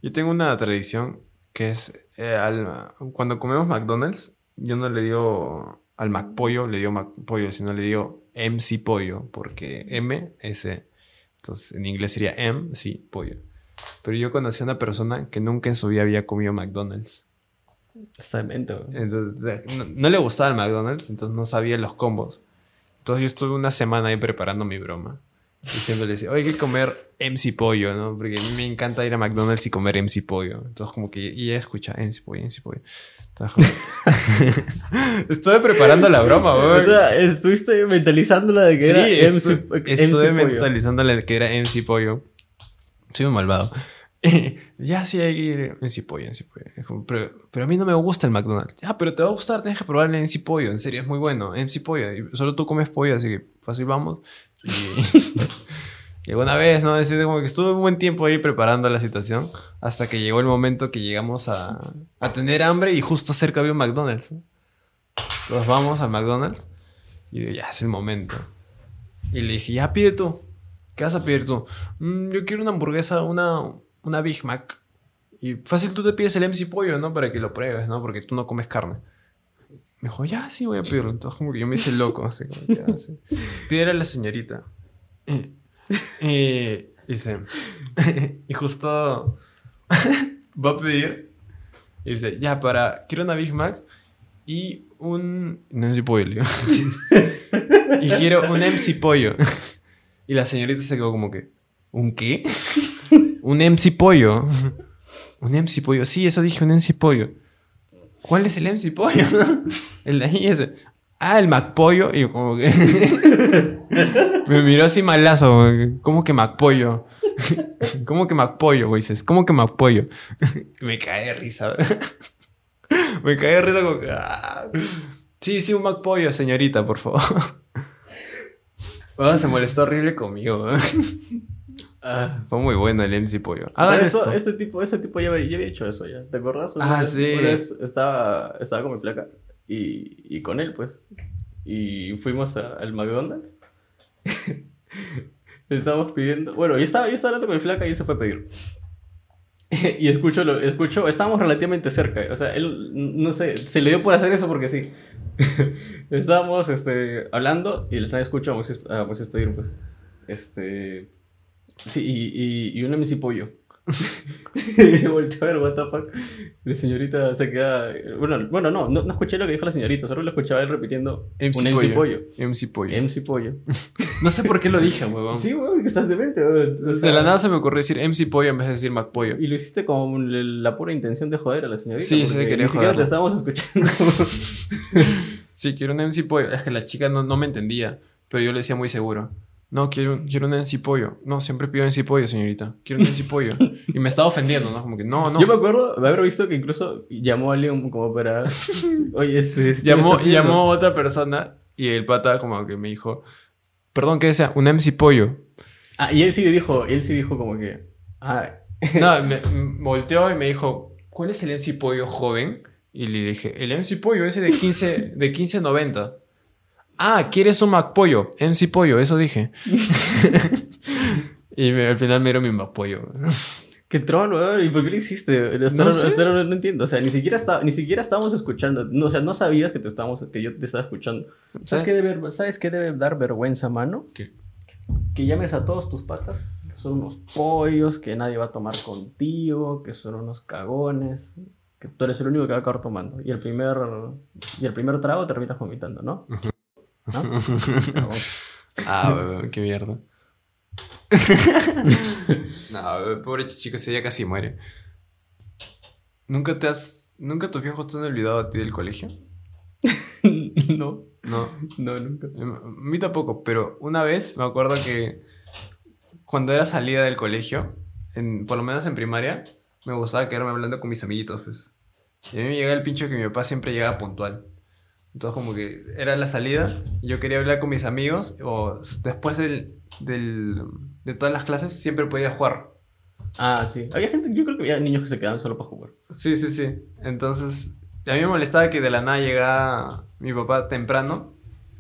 Yo tengo una tradición que es eh, al- cuando comemos McDonald's, yo no le digo al McPollo, le digo McPollo, sino le digo MC Pollo, porque M, S. Entonces en inglés sería M, sí, pollo. Pero yo conocí a una persona que nunca en su vida había comido McDonald's. Weón. Entonces, no, no le gustaba el McDonald's, entonces no sabía los combos. Entonces yo estuve una semana ahí preparando mi broma. Diciéndole, así, oye, hay que comer MC Pollo, ¿no? Porque a mí me encanta ir a McDonald's y comer MC Pollo. Entonces como que y ella escucha MC Pollo, MC Pollo. Entonces, <laughs> estuve preparando la broma, O güey. sea, estuviste mentalizándola de que Sí, era estu- MC, estuve MC Pollo. mentalizándole que era MC Pollo. Soy un malvado. <laughs> ya sí hay que ir MC Pollo, MC Pollo. Es como, Pero, pero a mí no me gusta el McDonald's. Ya, pero te va a gustar, tienes que probar el MC Pollo. En serio, es muy bueno. MC Pollo. Y solo tú comes pollo, así que fácil vamos. Y, <laughs> y alguna vez, ¿no? Decir como que estuve un buen tiempo ahí preparando la situación. Hasta que llegó el momento que llegamos a, a tener hambre y justo cerca había un McDonald's. Entonces vamos al McDonald's. Y ya es el momento. Y le dije, ya pide tú. ¿Qué vas a pedir tú? "Mm, yo quiero una hamburguesa, una, una Big Mac. Y fácil tú te pides el MC Pollo, ¿no? Para que lo pruebes, ¿no? Porque tú no comes carne. Me dijo, ya, sí, voy a pedirlo. Entonces como que yo me hice loco, así como que, "Ah, sí". Pídele a la señorita. Y, y dice, <laughs> y justo va a pedir. Y dice, ya, para, quiero una Big Mac y un... No MC Pollo, <laughs> y quiero un MC Pollo. Y la señorita se quedó como que, ¿un qué? Un MC Pollo. un MC Pollo. Sí, eso dije, un MC Pollo. ¿Cuál es el MC Pollo? <laughs> el de ahí ese. Ah, el McPollo. Y como que... <laughs> Me miró así malazo. ¿Cómo que McPollo? <laughs> ¿Cómo que McPollo, güey? ¿cómo que McPollo? Me cae de risa. Me cae de risa como que... ah. Sí, sí, un McPollo, señorita, por favor. Oh, se molestó horrible conmigo. Ah. Fue muy bueno el MC Pollo. Hagan eso- esto. este tipo, ese tipo ya, había- ya había hecho eso ya. ¿Te acuerdas? Una Ah, vez- sí. una vez estaba, estaba con mi flaca y, y con él, pues. Y fuimos a- al McDonald's. <laughs> Estábamos pidiendo. Bueno, yo estaba, yo estaba hablando con mi flaca y él se fue a pedir. <laughs> y escucho, lo, escucho, estábamos relativamente cerca. O sea, él, no sé, se le dio por hacer eso porque sí. <laughs> estábamos este, hablando y al final escucho a Moisés, a Moisés pedir, pues. Este. Sí, y, y, y un MC pollo. y volteó a ver, what the fuck. La señorita se queda. Bueno, bueno no, no, no escuché lo que dijo la señorita, solo lo escuchaba él repitiendo MC un MC Pollo. MC Pollo. MC Pollo. No sé por qué lo dije, huevón. Sí, weón, que estás demente, weón. O sea, De la nada se me ocurrió decir MC Pollo en vez de decir Mac Pollo. Y lo hiciste con la pura intención de joder a la señorita. Sí, sí, quería Ni joderla. te estábamos escuchando. <laughs> Sí, quiero un MC Pollo. Es que la chica no, no me entendía, pero yo le decía muy seguro. No, quiero, un- quiero un MC Pollo. No, siempre pido MC Pollo, señorita. Quiero un MC Pollo. Y me estaba ofendiendo, ¿no? Como que, no, no. Yo me acuerdo de haber visto que incluso llamó a alguien como para. <laughs> Oye, este. ¿qué Llamó, llamó a otra persona y el pata como que me dijo, perdón, ¿qué desea? Un MC Pollo. Ah, y él sí dijo, él sí dijo como que. Ah, No, <laughs> me, me volteó y me dijo, ¿cuál es el MC Pollo joven? Y le dije, el MC Pollo, ese de 15, de 15.90. Ah, ¿quieres un Mac Pollo? MC Pollo, eso dije. <laughs> y me- al final me dieron mi Mac Pollo. qué troll, weón. ¿Y por qué lo hiciste? Hasta No ahora- sé. hasta ahora no entiendo. O sea, ni siquiera, está, ni siquiera estábamos escuchando. No, o sea, no sabías que, te estábamos, que yo te estaba escuchando. ¿Sabes ¿Sabes? qué, debe, ¿Sabes qué debe dar vergüenza, mano? ¿Qué? Que llames a todos tus patas. Que son unos pollos, que nadie va a tomar contigo, que son unos cagones. Que tú eres el único que va a acabar tomando. Y el primer, y el primer trago terminas vomitando, ¿no? ¿No? <laughs> Ah, qué mierda. <laughs> no, weón, pobre chico, ese ya casi muere. ¿Nunca te has... ¿Nunca tus viejos te han olvidado a ti del colegio? <laughs> no, No. no, nunca. A mí tampoco, pero una vez me acuerdo que cuando era salida del colegio, en, por lo menos en primaria, me gustaba quedarme hablando con mis amiguitos, pues. Y a mí me llegaba el pincho que mi papá siempre llegaba puntual. Entonces como que era la salida, yo quería hablar con mis amigos, o después del, del- de todas las clases siempre podía jugar. Ah, sí. Había gente, yo creo que había niños que se quedaban solo para jugar. Sí, sí, sí. Entonces, a mí me molestaba que de la nada llegaba mi papá temprano.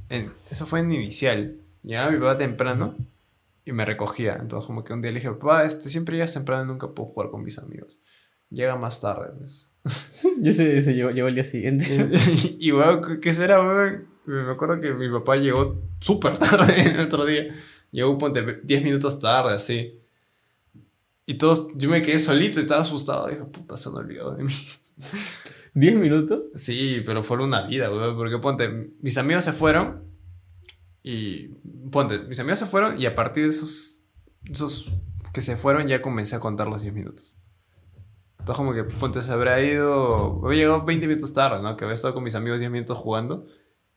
En- eso fue en inicial. Llegaba mi papá temprano y me recogía. Entonces, como que un día le dije, papá, este, siempre llegas temprano y nunca puedo jugar con mis amigos. Llega más tarde, pues. <laughs> Yo se, se llegó, llegó el día siguiente. <laughs> y, y, weón, ¿qué será, weón? Me acuerdo que mi papá llegó súper tarde <laughs> el otro día. Llegó, ponte, 10 minutos tarde, así. Y todos, yo me quedé solito y estaba asustado. Dije, puta, se han olvidado de mí. ¿Diez minutos? Sí, pero fue una vida, weón. Porque ponte, mis amigos se fueron. Y ponte, mis amigos se fueron. Y a partir de esos, esos que se fueron, ya comencé a contar los 10 minutos. Entonces, como que ponte, se habrá ido. Había llegado 20 minutos tarde, ¿no? Que había estado con mis amigos 10 minutos jugando.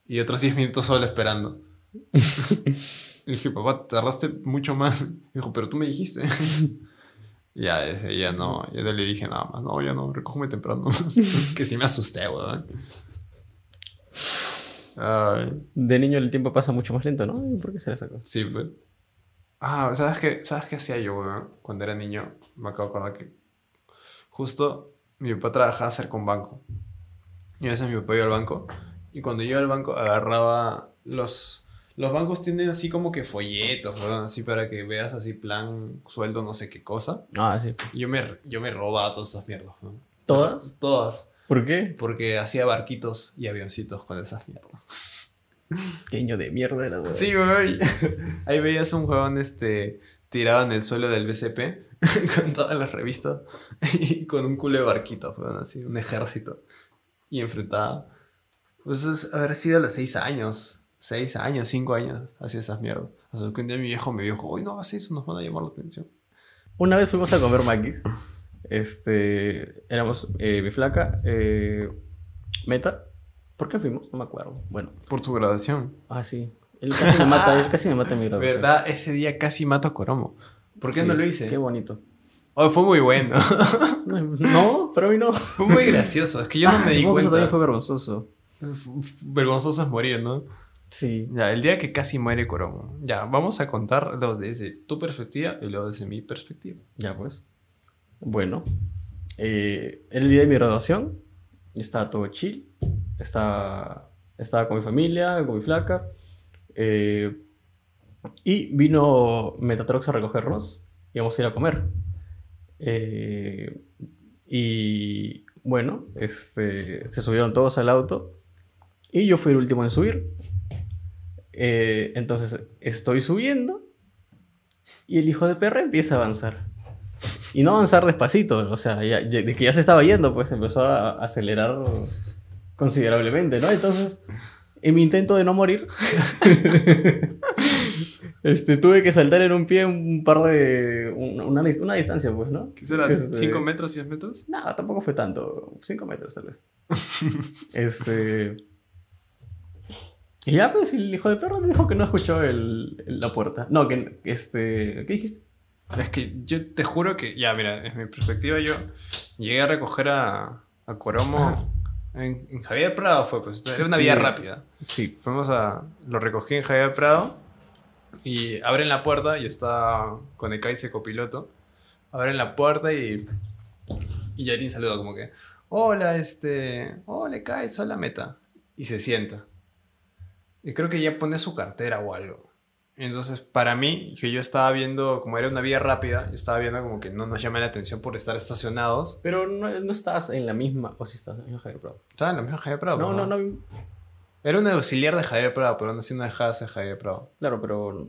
Y otros 10 minutos solo esperando. <laughs> y dije, papá, tardaste mucho más. Dijo, pero tú me dijiste. <laughs> Ya, ya no, ya le dije nada más. No, ya no, recógeme temprano. <laughs> que sí me asusté, weón. Ay, De niño el tiempo pasa mucho más lento, ¿no? ¿Y ¿Por qué será esa cosa? sí, pues. Ah, ¿sabes qué? ¿Sabes qué hacía yo, weón? Cuando era niño, me acabo de acordar que justo mi papá trabajaba cerca un banco. Y a veces mi papá iba al banco. Y cuando iba al banco, agarraba los... Los bancos tienen así como que folletos, weón, así para que veas así plan sueldo no sé qué cosa. Ah, sí. Y yo me, yo me robaba todas esas mierdas, weón. ¿Todas? Todas. ¿Por qué? Porque hacía barquitos y avioncitos con esas mierdas. <laughs> Niño de mierda era, güey. Sí, güey. <laughs> Ahí veías un huevón este, tirado en el suelo del BCP <laughs> con todas las revistas <laughs> y con un culo de barquitos, weón, así, un ejército. Y enfrentaba. Pues es haber sido a los seis años. Seis años, cinco años, hacía esas mierdas. Hasta que un día mi viejo me dijo, uy, no hagas eso, nos van a llamar la atención. Una vez fuimos a comer maquis. Este, éramos eh, mi flaca, eh, Meta. ¿Por qué fuimos? No me acuerdo. Bueno, Por tu graduación. ah, sí. Él casi me mata, él casi me mata en mi <laughs> graduación. ¿Verdad? Ese día casi mato a Coromo. ¿Por qué Sí, no lo hice? Qué bonito. Oh, fue muy bueno. <laughs> No, pero a mí no. fue muy gracioso. Es que yo no Ah, me di que eso cuenta. también fue vergonzoso. Vergonzoso es morir, ¿no? Sí. Ya, el día que casi muere Coromo. Ya, vamos a contar los desde tu perspectiva y luego desde mi perspectiva. Ya pues. Bueno. eh, el día de mi graduación. Estaba todo chill. Estaba, estaba con mi familia, con mi flaca. eh, y vino Metatrox a recogernos. Íbamos a ir a comer. Eh, y bueno, este, se subieron todos al auto. Y yo fui el último en subir. Eh, entonces estoy subiendo. Y el hijo de perra empieza a avanzar. Y no avanzar despacito, o sea, de que ya se estaba yendo, pues empezó a acelerar considerablemente, ¿no? Entonces, en mi intento de no morir, <laughs> este, tuve que saltar en un pie un par de... un- una, una distancia, pues, ¿no? ¿Qué será? Este, ¿5 metros, 10 metros? No, tampoco fue tanto. 5 metros, tal vez. <laughs> este. Y ya, pues, el hijo de perro me dijo que no escuchó el, el- la puerta. No, que. Este. ¿Qué dijiste? Es que yo te juro que, ya, mira, desde mi perspectiva, yo llegué a recoger a, a Coromo en, en Javier Prado, fue pues, era una Sí. vía rápida. Sí. Fuimos a, lo recogí en Javier Prado y abren la puerta y está con el ese copiloto. Abren la puerta y, y Yarin saluda como que, hola, este, hola, Kais, hola, Meta. Y se sienta. Y creo que ya pone su cartera o algo. Entonces, para mí, que yo estaba viendo, como era una vía rápida, yo estaba viendo como que no nos llama la atención por estar estacionados. Pero no, no estás en la misma. O si estás en Javier Prado. Estaba en la misma Javier Prado. No, no, no. Era un auxiliar de Javier Prado, pero aún así no dejaba de ser Javier Prado. Claro, pero.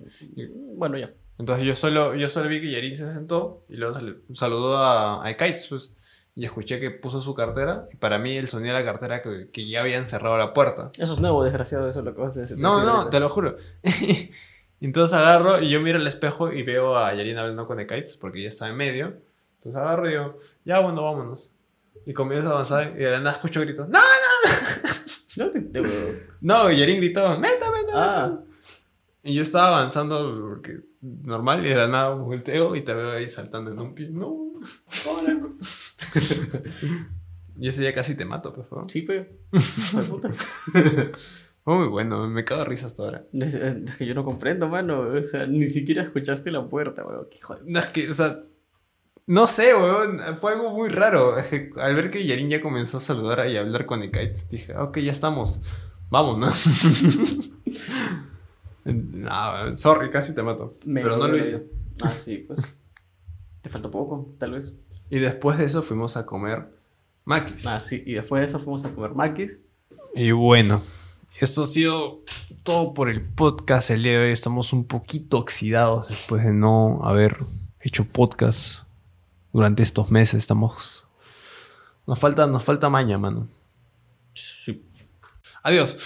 Bueno, ya. Entonces yo solo, yo solo vi que Yarin se sentó y luego sal- saludó a, a Kites, pues. Y escuché que puso su cartera. Y para mí el sonido de la cartera que, que ya habían cerrado la puerta. Eso es nuevo, desgraciado, eso es lo que vas a decir. No, no, te lo juro. <laughs> Entonces agarro y yo miro al espejo y veo a Yarin hablando con Kites porque ya estaba en medio. Entonces agarro y digo, ya bueno, vámonos. Y comienzo a avanzar y de la nada escucho gritos. ¡No! No, <laughs> te- te- No, y Yarin gritó, ¡meta, meta! Ah, Y yo estaba avanzando porque normal y de la nada volteo y te veo ahí saltando en un pie. No, órale. <laughs> y ese día casi te mato, por favor. sí, pero. <laughs> Fue muy bueno, me cago de risa hasta ahora. Es, <laughs> es que yo no comprendo, mano. O sea, ni siquiera escuchaste la puerta, weón. Qué hijo de No, es que, o sea, no sé, weón, fue algo muy raro. Al ver que Yarin ya comenzó a saludar y a hablar con Ekaitz, dije, ok, ya estamos, vámonos. <laughs> no, sorry, casi te mato. Me pero no lo hice. Ah, sí, pues. <laughs> Te faltó poco, tal vez. Y después de eso fuimos a comer maquis. Ah, sí. Y después de eso fuimos a comer maquis. Y bueno, esto ha sido todo por el podcast el día de hoy. Estamos un poquito oxidados después de no haber hecho podcast durante estos meses. Estamos. Nos falta, nos falta maña, mano. Sí. Adiós.